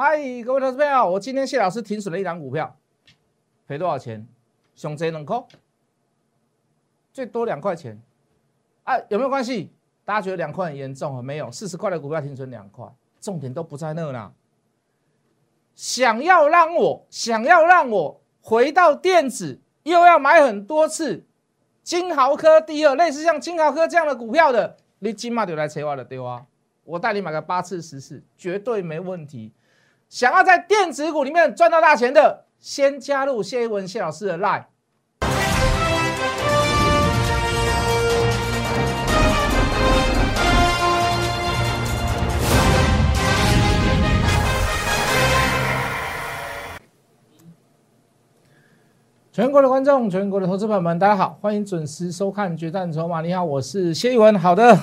嗨，各位投资朋友，我今天谢老师停损了一档股票，赔多少钱？熊贼两块，最多两块钱啊？有没有关系？大家觉得两块很严重啊？没有，四十块的股票停损两块，重点都不在那啦。想要让我想要让我回到电子，又要买很多次金豪科第二，类似像金豪科这样的股票的，你今嘛就来扯我的对啊！我带你买个八次十次，绝对没问题。想要在电子股里面赚到大钱的，先加入谢一文谢老师的 line。全国的观众，全国的投资朋友们，大家好，欢迎准时收看《决战筹码》。你好，我是谢一文。好的，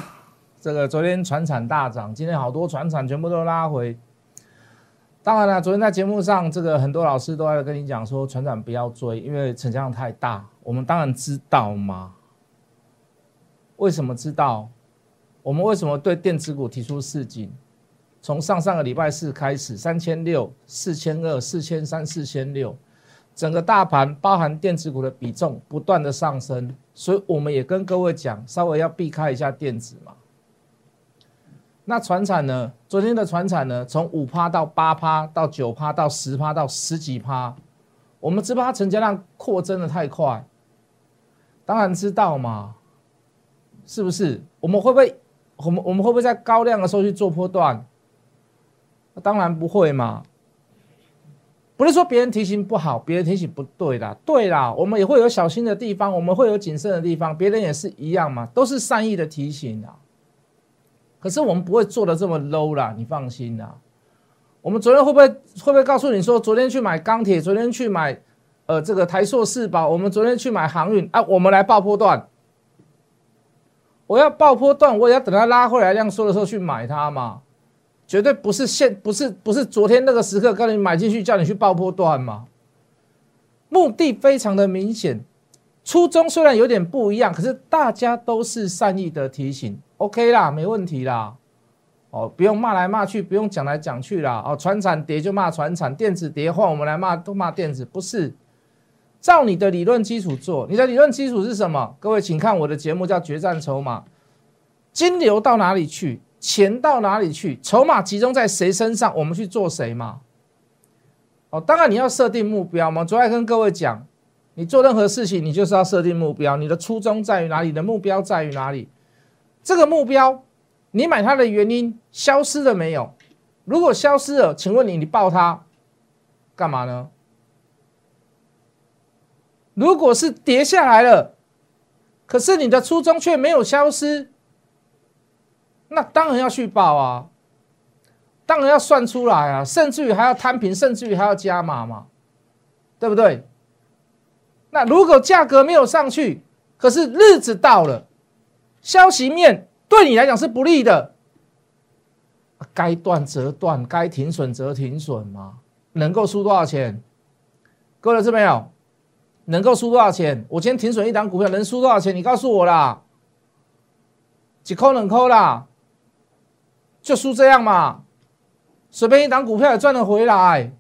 这个昨天船产大涨，今天好多船产全部都拉回。当然了，昨天在节目上，这个很多老师都在跟你讲说，船长不要追，因为成交量太大。我们当然知道嘛。为什么知道？我们为什么对电子股提出示警？从上上个礼拜四开始，三千六、四千二、四千三、四千六。整个大盘包含电子股的比重不断的上升，所以我们也跟各位讲，稍微要避开一下电子嘛。那船产呢？昨天的船产呢，从五趴到八趴，到九趴，到十趴，到十几趴，我们只怕它成交量扩增的太快，当然知道嘛，是不是？我们会不会，我们我们会不会在高量的时候去做波段？当然不会嘛。不是说别人提醒不好，别人提醒不对啦，对啦，我们也会有小心的地方，我们会有谨慎的地方，别人也是一样嘛，都是善意的提醒啊。可是我们不会做的这么 low 啦，你放心啦。我们昨天会不会会不会告诉你说，昨天去买钢铁，昨天去买呃这个台硕四宝，我们昨天去买航运啊，我们来爆波段。我要爆波段，我也要等它拉回来量缩的时候去买它嘛。绝对不是现不是不是昨天那个时刻，告诉你买进去，叫你去爆破段嘛。目的非常的明显，初衷虽然有点不一样，可是大家都是善意的提醒，OK 啦，没问题啦。哦，不用骂来骂去，不用讲来讲去啦。哦，船产跌就骂船产，电子跌换我们来骂都骂电子，不是。照你的理论基础做，你的理论基础是什么？各位请看我的节目叫《决战筹码》，金流到哪里去？钱到哪里去？筹码集中在谁身上？我们去做谁嘛？哦，当然你要设定目标嘛。昨天跟各位讲，你做任何事情，你就是要设定目标。你的初衷在于哪里？你的目标在于哪里？这个目标，你买它的原因消失了没有？如果消失了，请问你，你报它干嘛呢？如果是跌下来了，可是你的初衷却没有消失。那当然要去报啊，当然要算出来啊，甚至于还要摊平，甚至于还要加码嘛，对不对？那如果价格没有上去，可是日子到了，消息面对你来讲是不利的，该断则断，该停损则停损嘛，能够输多少钱？各位老师没有？能够输多少钱？我今天停损一档股票能输多少钱？你告诉我啦，几扣两扣啦。就输这样嘛，随便一档股票也赚得回来，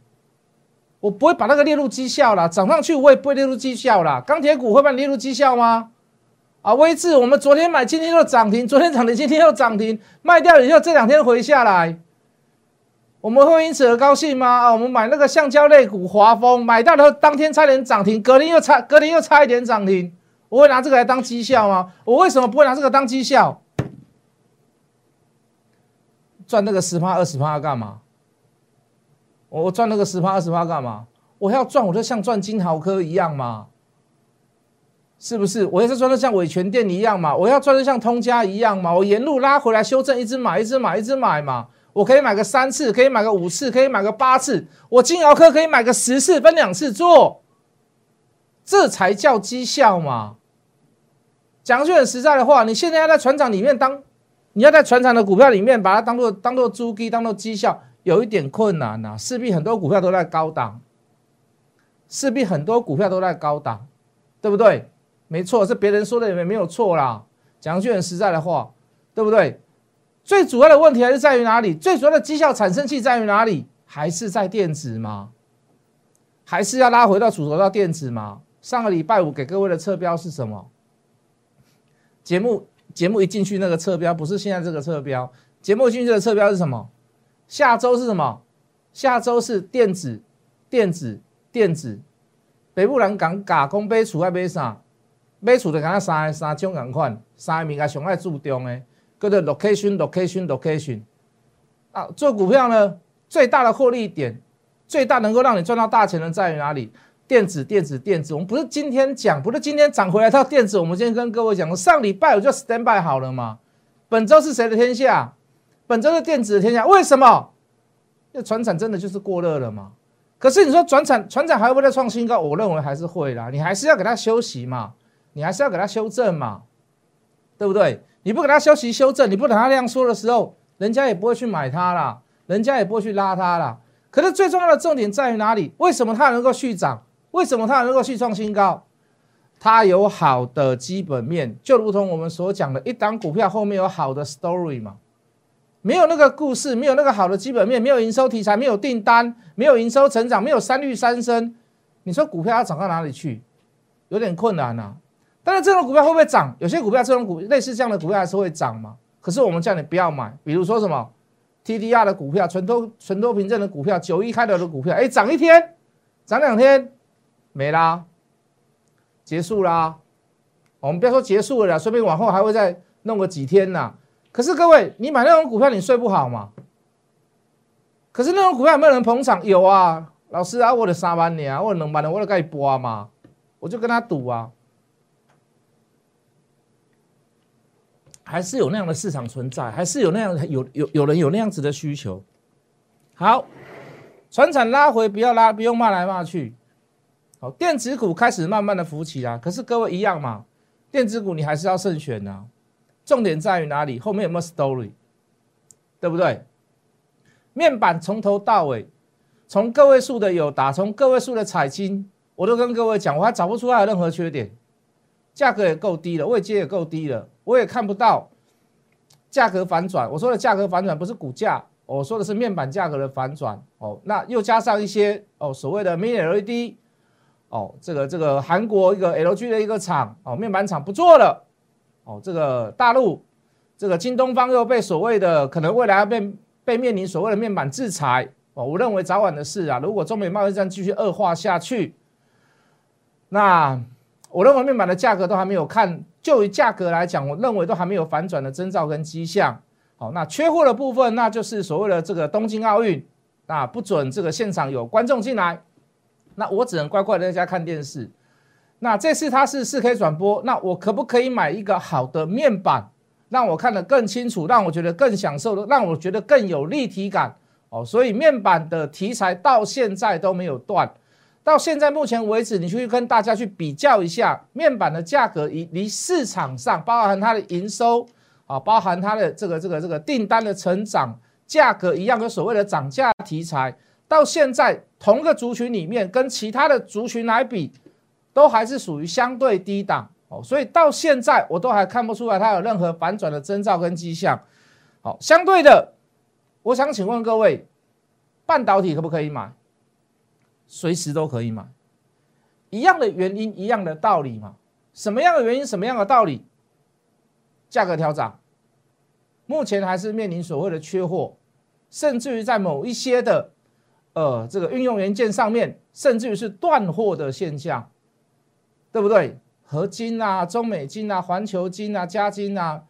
我不会把那个列入绩效了。涨上去我也不会列入绩效了。钢铁股会把你列入绩效吗？啊，威智，我们昨天买，今天又涨停，昨天涨停，今天又涨停，卖掉以后这两天回下来，我们会因此而高兴吗？啊，我们买那个橡胶类股华丰，买到了当天差点涨停，隔天又差，隔天又差一点涨停，我会拿这个来当绩效吗？我为什么不会拿这个当绩效？赚那个十趴二十趴要干嘛？我赚那个十趴二十趴干嘛？我要赚，我就像赚金豪科一样嘛，是不是？我要是赚的像伟全店一样嘛，我要赚的像通家一样嘛，我沿路拉回来修正，一直买，一直买，一直买嘛。我可以买个三次，可以买个五次，可以买个八次，我金豪科可以买个十次，分两次做，这才叫绩效嘛。讲句很实在的话，你现在要在船厂里面当。你要在船厂的股票里面把它当做当做租基当做绩效，有一点困难呐。势必很多股票都在高档，势必很多股票都在高档，对不对？没错，是别人说的也没有错啦。讲句很实在的话，对不对？最主要的问题还是在于哪里？最主要的绩效产生器在于哪里？还是在电子吗？还是要拉回到主轴到电子吗？上个礼拜五给各位的侧标是什么？节目节目一进去那个侧标不是现在这个侧标，节目进去的侧标是什么？下周是什么？下周是电子，电子，电子。北部人讲加工买厝爱买啥？买厝就敢三三种共款，三个物件上爱注重的，叫做 location，location，location。啊，做股票呢，最大的获利点，最大能够让你赚到大钱的在于哪里？电子，电子，电子。我们不是今天讲，不是今天涨回来到电子，我们今天跟各位讲，上礼拜我就 stand by 好了嘛。本周是谁的天下？本周的电子的天下。为什么？因为船产真的就是过热了嘛。可是你说船产，船产还会不会再创新高？我认为还是会啦。你还是要给它休息嘛，你还是要给它修正嘛，对不对？你不给它休息修正，你不等它量缩的时候。人家也不会去买它啦，人家也不会去拉它啦。可是最重要的重点在于哪里？为什么它能够续涨？为什么它能够续创新高？它有好的基本面，就如同我们所讲的，一档股票后面有好的 story 嘛。没有那个故事，没有那个好的基本面，没有营收题材，没有订单，没有营收成长，没有三率三升，你说股票要涨到哪里去？有点困难呐。但是这种股票会不会涨？有些股票这种股类似这样的股票还是会涨嘛？可是我们叫你不要买，比如说什么 T D R 的股票、存多存多凭证的股票、九一开头的股票，哎，涨一天，涨两天，没啦，结束啦。我们不要说结束了啦，说不定往后还会再弄个几天呐。可是各位，你买那种股票，你睡不好嘛？可是那种股票有没有人捧场？有啊，老师啊，我的三万年啊，我两万年，我都可以播嘛，我就跟他赌啊。还是有那样的市场存在，还是有那样有有有人有那样子的需求。好，船产拉回，不要拉，不用骂来骂去。好，电子股开始慢慢的浮起啦。可是各位一样嘛，电子股你还是要慎选呐。重点在于哪里？后面有没有 story？对不对？面板从头到尾，从个位数的有打，从个位数的彩金，我都跟各位讲，我还找不出来任何缺点，价格也够低了，位阶也够低了。我也看不到价格反转。我说的价格反转不是股价，我说的是面板价格的反转。哦，那又加上一些哦所谓的 Mini LED，哦这个这个韩国一个 LG 的一个厂哦面板厂不做了。哦这个大陆这个京东方又被所谓的可能未来要被被面临所谓的面板制裁。哦，我认为早晚的事啊。如果中美贸易战继续恶化下去，那我认为面板的价格都还没有看。就于价格来讲，我认为都还没有反转的征兆跟迹象。好，那缺货的部分，那就是所谓的这个东京奥运，那不准这个现场有观众进来，那我只能乖乖的在家看电视。那这次它是四 K 转播，那我可不可以买一个好的面板，让我看得更清楚，让我觉得更享受的，让我觉得更有立体感？哦，所以面板的题材到现在都没有断。到现在目前为止，你去跟大家去比较一下面板的价格，离离市场上包含它的营收啊，包含它的这个这个这个订单的成长价格一样，跟所谓的涨价题材，到现在同个族群里面跟其他的族群来比，都还是属于相对低档哦，所以到现在我都还看不出来它有任何反转的征兆跟迹象。好，相对的，我想请问各位，半导体可不可以买？随时都可以买，一样的原因，一样的道理嘛？什么样的原因，什么样的道理？价格调涨，目前还是面临所谓的缺货，甚至于在某一些的呃这个运用元件上面，甚至于是断货的现象，对不对？合金啊、中美金啊、环球金啊、加金啊，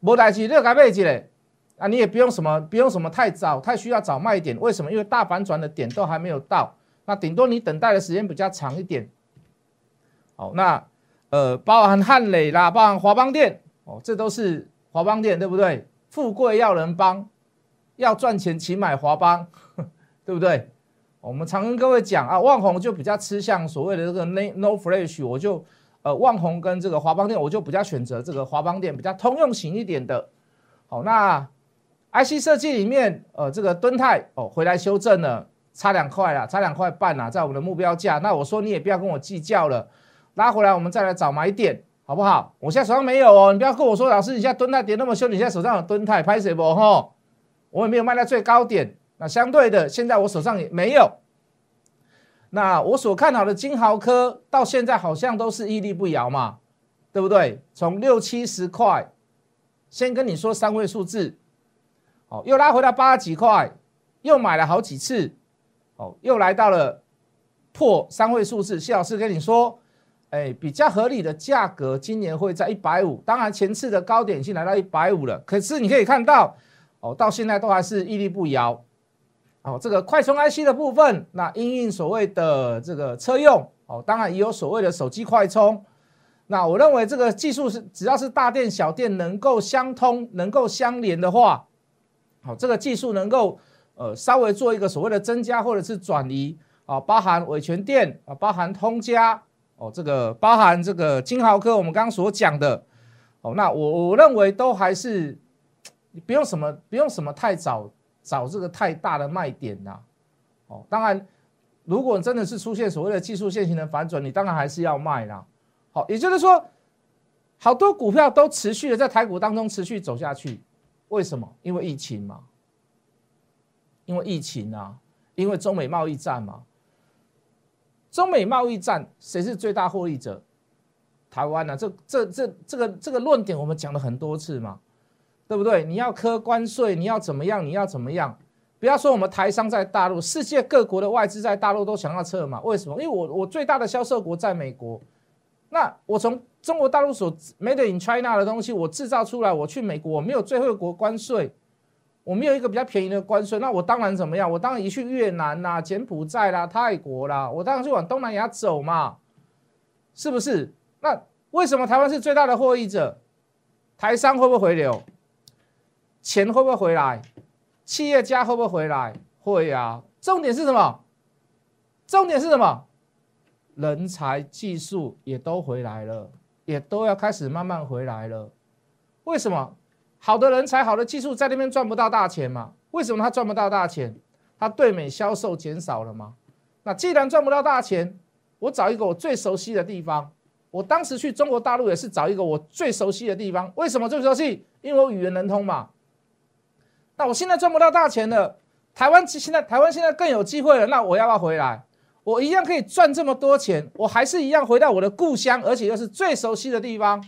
无代志，你改背起来啊，你也不用什么，不用什么太早，太需要早卖点。为什么？因为大反转的点都还没有到。那顶多你等待的时间比较长一点，好，那呃，包含汉磊啦，包含华邦电哦，这都是华邦电，对不对？富贵要人帮，要赚钱请买华邦，对不对？我们常跟各位讲啊，旺宏就比较吃向所谓的这个 no no flash，我就呃，旺宏跟这个华邦电，我就比较选择这个华邦电比较通用型一点的。好，那 IC 设计里面，呃，这个敦泰哦，回来修正了。差两块啦，差两块半啦，在我们的目标价。那我说你也不要跟我计较了，拉回来我们再来找买点，好不好？我现在手上没有哦，你不要跟我说，老师你现在敦泰跌那么凶，你现在手上有敦泰拍谁不？吼，我也没有卖在最高点，那相对的，现在我手上也没有。那我所看好的金豪科到现在好像都是屹立不摇嘛，对不对？从六七十块，先跟你说三位数字，哦，又拉回到八十几块，又买了好几次，哦，又来到了破三位数字。谢老师跟你说，哎，比较合理的价格，今年会在一百五。当然前次的高点已经来到一百五了，可是你可以看到，哦，到现在都还是屹立不摇。哦，这个快充 IC 的部分，那因应所谓的这个车用，哦，当然也有所谓的手机快充。那我认为这个技术是，只要是大电小电能够相通、能够相连的话，好，这个技术能够呃稍微做一个所谓的增加或者是转移，啊，包含伟全电啊，包含通家，哦，这个包含这个金豪科，我们刚刚所讲的，哦，那我我认为都还是不用什么，不用什么太早。找这个太大的卖点呐，哦，当然，如果真的是出现所谓的技术线型的反转，你当然还是要卖啦。好，也就是说，好多股票都持续的在台股当中持续走下去，为什么？因为疫情嘛，因为疫情啊，因为中美贸易战嘛。中美贸易战谁是最大获益者？台湾呢？这这这这个这个论点我们讲了很多次嘛。对不对？你要科关税，你要怎么样？你要怎么样？不要说我们台商在大陆，世界各国的外资在大陆都想要撤嘛？为什么？因为我我最大的销售国在美国，那我从中国大陆所 made in China 的东西，我制造出来，我去美国，我没有最惠国关税，我没有一个比较便宜的关税，那我当然怎么样？我当然一去越南啦、柬埔寨啦、泰国啦，我当然就往东南亚走嘛，是不是？那为什么台湾是最大的获益者？台商会不会回流？钱会不会回来？企业家会不会回来？会啊。重点是什么？重点是什么？人才、技术也都回来了，也都要开始慢慢回来了。为什么？好的人才、好的技术在那边赚不到大钱嘛？为什么他赚不到大钱？他对美销售减少了吗？那既然赚不到大钱，我找一个我最熟悉的地方。我当时去中国大陆也是找一个我最熟悉的地方。为什么最熟悉？因为我语言能通嘛。那我现在赚不到大钱了，台湾现在台湾现在更有机会了，那我要不要回来？我一样可以赚这么多钱，我还是一样回到我的故乡，而且又是最熟悉的地方。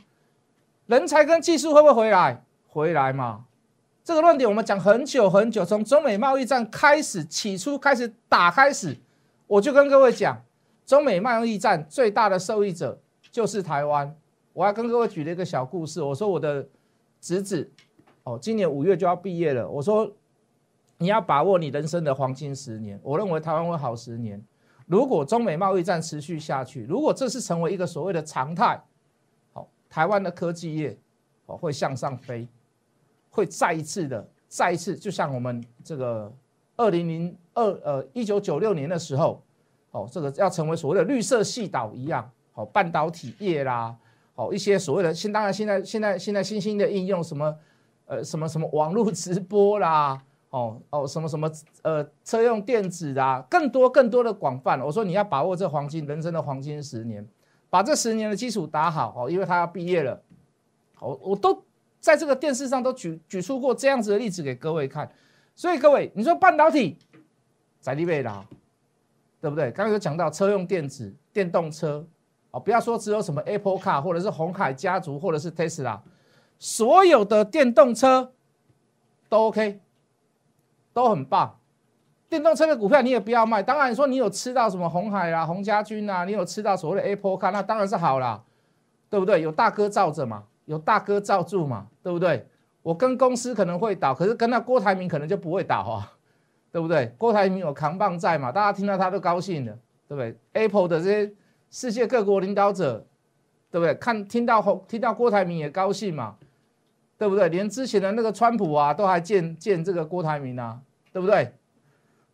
人才跟技术会不会回来？回来嘛？这个论点我们讲很久很久，从中美贸易战开始起初开始打开始，我就跟各位讲，中美贸易战最大的受益者就是台湾。我还跟各位举了一个小故事，我说我的侄子。哦，今年五月就要毕业了。我说，你要把握你人生的黄金十年。我认为台湾会好十年。如果中美贸易战持续下去，如果这是成为一个所谓的常态，好，台湾的科技业哦会向上飞，会再一次的再一次，就像我们这个二零零二呃一九九六年的时候，哦，这个要成为所谓的绿色系岛一样，好，半导体业啦，好一些所谓的现当然现在现在现在新兴的应用什么。呃，什么什么网络直播啦，哦哦，什么什么呃，车用电子啊，更多更多的广泛。我说你要把握这黄金人生的黄金十年，把这十年的基础打好哦，因为他要毕业了。我我都在这个电视上都举举出过这样子的例子给各位看。所以各位，你说半导体在立未来，对不对？刚刚有讲到车用电子、电动车，哦，不要说只有什么 Apple Car，或者是红海家族，或者是 Tesla。所有的电动车都 OK，都很棒。电动车的股票你也不要卖。当然说你有吃到什么红海啊、洪家军啊，你有吃到所谓的 Apple Car，那当然是好啦，对不对？有大哥罩着嘛，有大哥罩住嘛，对不对？我跟公司可能会倒，可是跟那郭台铭可能就不会倒啊，对不对？郭台铭有扛棒在嘛，大家听到他都高兴的，对不对？Apple 的这些世界各国领导者，对不对？看听到红听到郭台铭也高兴嘛。对不对？连之前的那个川普啊，都还见见这个郭台铭啊，对不对？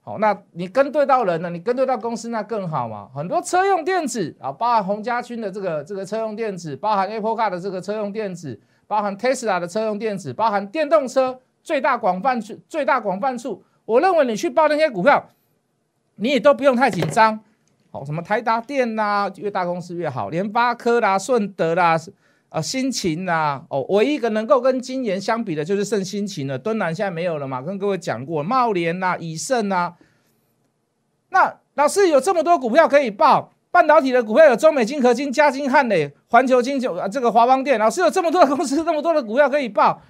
好，那你跟对到人了，你跟对到公司，那更好嘛。很多车用电子啊，包含洪家军的这个这个车用电子，包含 Apple Car 的这个车用电子，包含 Tesla 的车用电子，包含电动车最大广泛处最大广泛处。我认为你去报那些股票，你也都不用太紧张。好，什么台达电呐，越大公司越好，联发科啦、顺德啦。啊，新秦呐，哦，唯一一个能够跟今年相比的，就是剩新秦了。敦南现在没有了嘛，跟各位讲过，茂联呐，以盛呐。那老师有这么多股票可以报，半导体的股票有中美金、合金、嘉金、汉磊、环球金九啊，这个华邦电。老师有这么多的公司，这么多的股票可以报，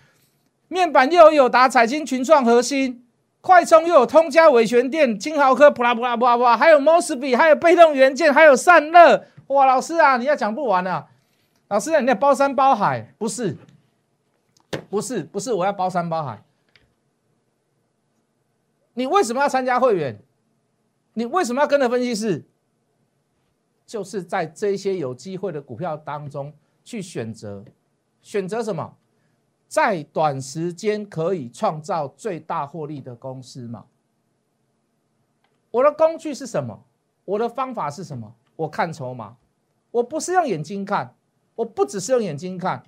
面板又有友达、彩金、群创、核心、快充，又有通家、伟权电、金豪科，普拉普拉普拉普拉，还有 Mosby，还有被动元件，还有散热。哇，老师啊，你要讲不完啊！老师，你要包山包海？不是，不是，不是，我要包山包海。你为什么要参加会员？你为什么要跟着分析师？就是在这些有机会的股票当中去选择，选择什么？在短时间可以创造最大获利的公司嘛？我的工具是什么？我的方法是什么？我看筹码，我不是用眼睛看。我不只是用眼睛看，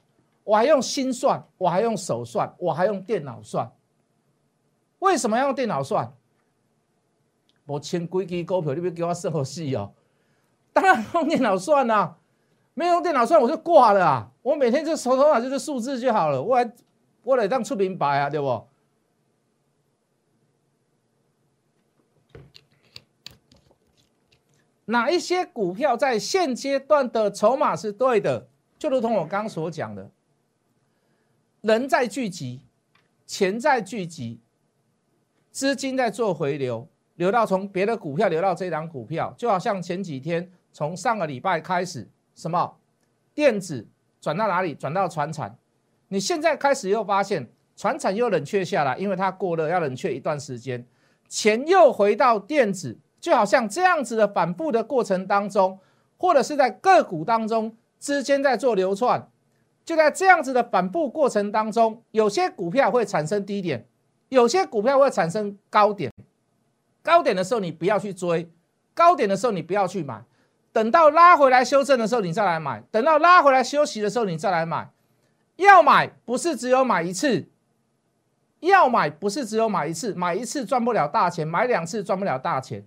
我还用心算，我还用手算，我还用电脑算。为什么要用电脑算？我签规矩股票，你别给我设好细哦。当然用电脑算啊，没有用电脑算我就挂了啊。我每天就手头上就是数字就好了，我还我得让出明白啊，对不？哪一些股票在现阶段的筹码是对的？就如同我刚刚所讲的，人在聚集，钱在聚集，资金在做回流，流到从别的股票流到这档股票，就好像前几天从上个礼拜开始，什么电子转到哪里？转到船产，你现在开始又发现船产又冷却下来，因为它过热要冷却一段时间，钱又回到电子，就好像这样子的反复的过程当中，或者是在个股当中。之间在做流窜，就在这样子的反复过程当中，有些股票会产生低点，有些股票会产生高点。高点的时候你不要去追，高点的时候你不要去买，等到拉回来修正的时候你再来买，等到拉回来休息的时候你再来买。要买不是只有买一次，要买不是只有买一次，买一次赚不了大钱，买两次赚不了大钱。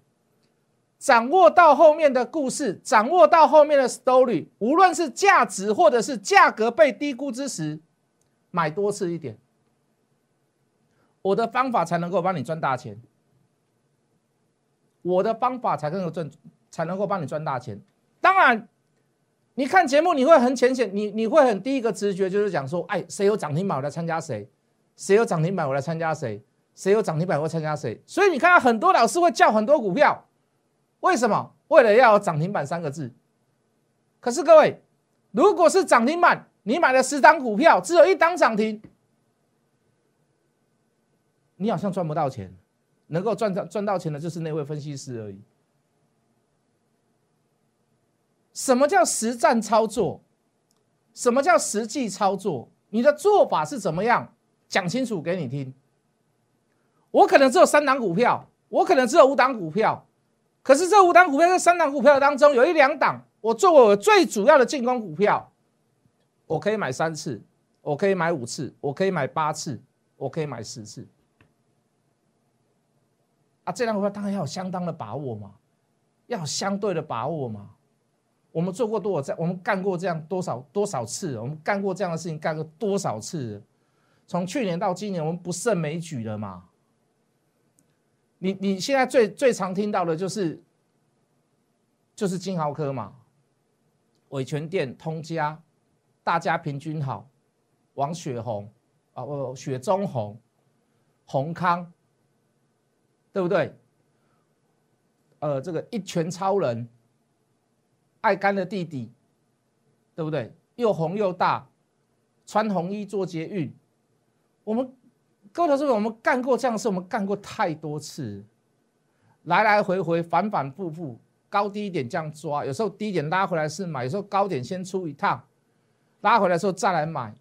掌握到后面的故事，掌握到后面的 story，无论是价值或者是价格被低估之时，买多次一点，我的方法才能够帮你赚大钱。我的方法才能够赚，才能够帮你赚大钱。当然，你看节目你会很浅显，你你会很第一个直觉就是讲说，哎，谁有涨停板我来参加谁，谁有涨停板我来参加谁，谁有涨停板我参加谁。所以你看到很多老师会叫很多股票。为什么？为了要涨停板三个字。可是各位，如果是涨停板，你买了十档股票，只有一档涨停，你好像赚不到钱。能够赚到赚到钱的，就是那位分析师而已。什么叫实战操作？什么叫实际操作？你的做法是怎么样？讲清楚给你听。我可能只有三档股票，我可能只有五档股票。可是这五档股票，这三档股票当中，有一两档我作为我最主要的进攻股票，我可以买三次，我可以买五次，我可以买八次，我可以买十次。啊，这两股票当然要有相当的把握嘛，要有相对的把握嘛。我们做过多少这，我们干过这样多少多少次，我们干过这样的事情干过多少次？从去年到今年，我们不胜枚举了嘛。你你现在最最常听到的就是，就是金豪科嘛，伟全店、通家、大家平均好，王雪红啊，不雪中红、宏康，对不对？呃，这个一拳超人，爱干的弟弟，对不对？又红又大，穿红衣做捷运，我们。各位同事，我们干过这样的事，我们干过太多次，来来回回，反反复复，高低点这样抓，有时候低点拉回来是买，有时候高点先出一趟，拉回来时候再来买，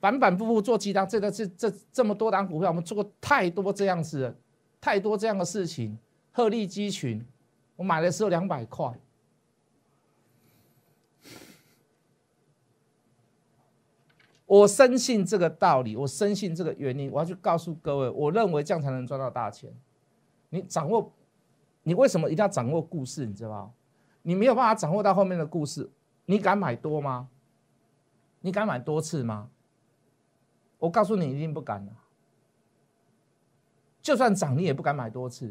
反反复复做几档，这个这这这么多档股票，我们做过太多这样子，太多这样的事情，鹤立鸡群，我买的时候两百块。我深信这个道理，我深信这个原因，我要去告诉各位，我认为这样才能赚到大钱。你掌握，你为什么一定要掌握故事？你知道吗？你没有办法掌握到后面的故事，你敢买多吗？你敢买多次吗？我告诉你，一定不敢了。就算涨，你也不敢买多次；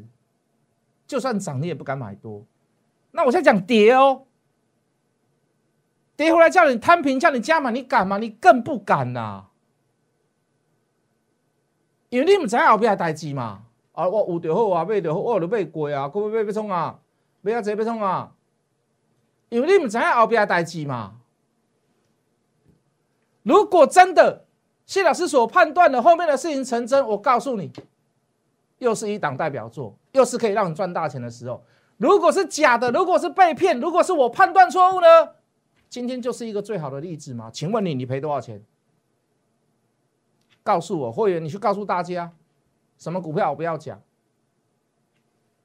就算涨，你也不敢买多。那我现在讲跌哦，跌回来叫你摊平，叫你加码，你敢吗？你更不敢呐！因为你唔知后边的代志嘛。啊，我有就好啊，买就好，我就买过啊，可要买要创啊，买啊济要创啊。因为你唔知后边的代志嘛。如果真的谢老师所判断的后面的事情成真，我告诉你，又是一档代表作，又是可以让你赚大钱的时候。如果是假的，如果是被骗，如果是我判断错误呢？今天就是一个最好的例子嘛？请问你，你赔多少钱？告诉我会员，你去告诉大家，什么股票我不要讲，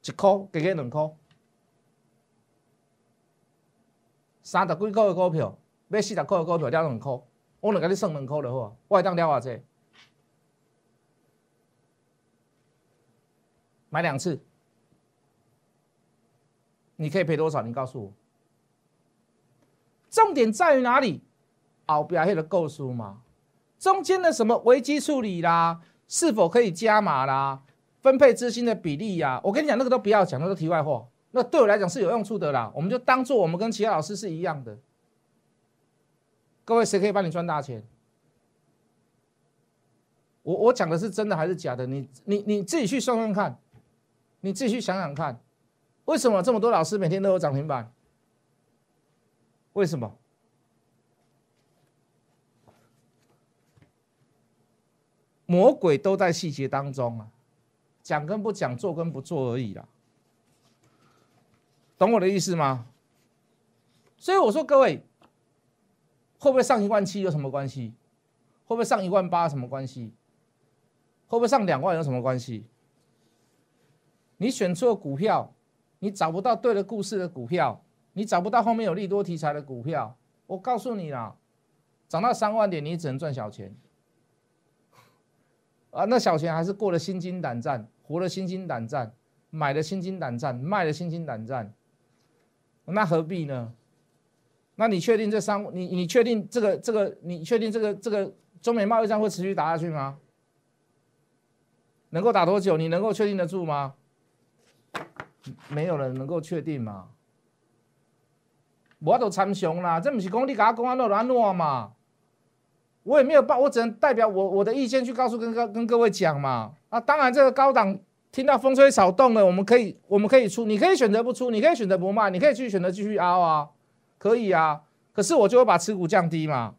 一块给给两块，三十几块的股票，买四十块的股票了两块，我能给你算两块的话，我会当了偌济，买两次。你可以赔多少？你告诉我。重点在于哪里？后边黑的构书嘛，中间的什么危机处理啦，是否可以加码啦，分配资金的比例呀？我跟你讲，那个都不要讲，那个题外话。那对我来讲是有用处的啦。我们就当做我们跟其他老师是一样的。各位，谁可以帮你赚大钱？我我讲的是真的还是假的？你你你自己去算算看，你自己去想想看。为什么这么多老师每天都有涨停板？为什么？魔鬼都在细节当中啊，讲跟不讲，做跟不做而已啦。懂我的意思吗？所以我说各位，会不会上一万七有什么关系？会不会上一万八什么关系？会不会上两万有什么关系？你选错股票。你找不到对的故事的股票，你找不到后面有利多题材的股票，我告诉你啦，涨到三万点，你只能赚小钱啊！那小钱还是过了心惊胆战，活了心惊胆战，买了心惊胆战，卖了心惊胆战，那何必呢？那你确定这三？你你确定这个这个？你确定这个这个中美贸易战会持续打下去吗？能够打多久？你能够确定得住吗？没有人能够确定嘛？我都参详啦，这不是讲你甲我讲安怎安怎嘛？我也没有办，我只能代表我我的意见去告诉跟跟跟各位讲嘛。啊，当然这个高档听到风吹草动了，我们可以我们可以出，你可以选择不出，你可以选择不卖，你可以去选择继续凹啊，可以啊。可是我就会把持股降低嘛，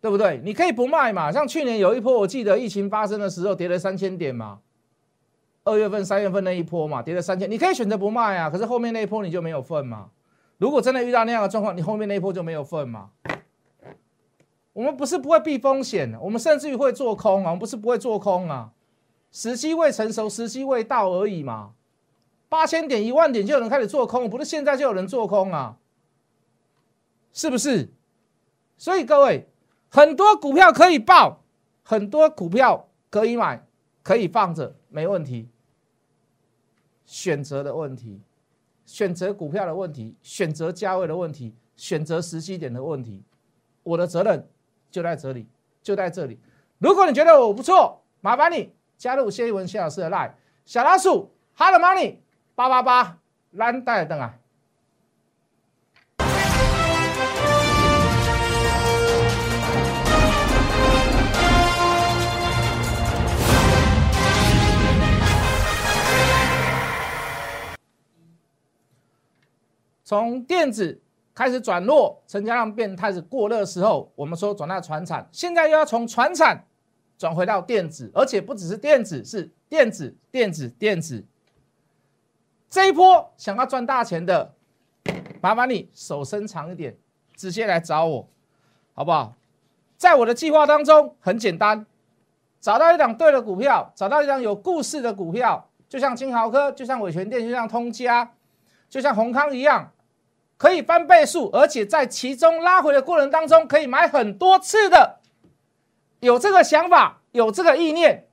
对不对？你可以不卖嘛，像去年有一波，我记得疫情发生的时候跌了三千点嘛。二月份、三月份那一波嘛，跌了三千，你可以选择不卖啊。可是后面那一波你就没有份嘛。如果真的遇到那样的状况，你后面那一波就没有份嘛。我们不是不会避风险，我们甚至于会做空啊。我们不是不会做空啊，时机未成熟，时机未到而已嘛。八千点、一万点就有人开始做空，不是现在就有人做空啊？是不是？所以各位，很多股票可以报，很多股票可以买，可以放着，没问题。选择的问题，选择股票的问题，选择价位的问题，选择时机点的问题，我的责任就在这里，就在这里。如果你觉得我不错，麻烦你加入谢一文谢老师的 line 小老鼠 hard money 八八八蓝带灯啊。从电子开始转弱，成交量变开始过热的时候，我们说转到船产，现在又要从船产转回到电子，而且不只是电子，是电子、电子、电子。这一波想要赚大钱的，麻烦你手伸长一点，直接来找我，好不好？在我的计划当中很简单，找到一档对的股票，找到一档有故事的股票，就像金豪科，就像伟全电，就像通家，就像宏康一样。可以翻倍数，而且在其中拉回的过程当中，可以买很多次的。有这个想法，有这个意念，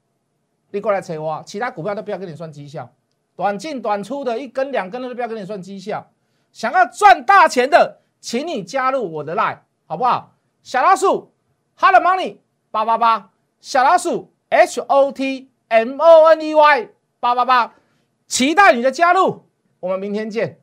你过来催我，其他股票都不要跟你算绩效，短进短出的一根两根的都不要跟你算绩效。想要赚大钱的，请你加入我的 line 好不好？小老鼠，Hot Money 八八八，小老鼠 H O T M O N E Y 八八八，期待你的加入，我们明天见。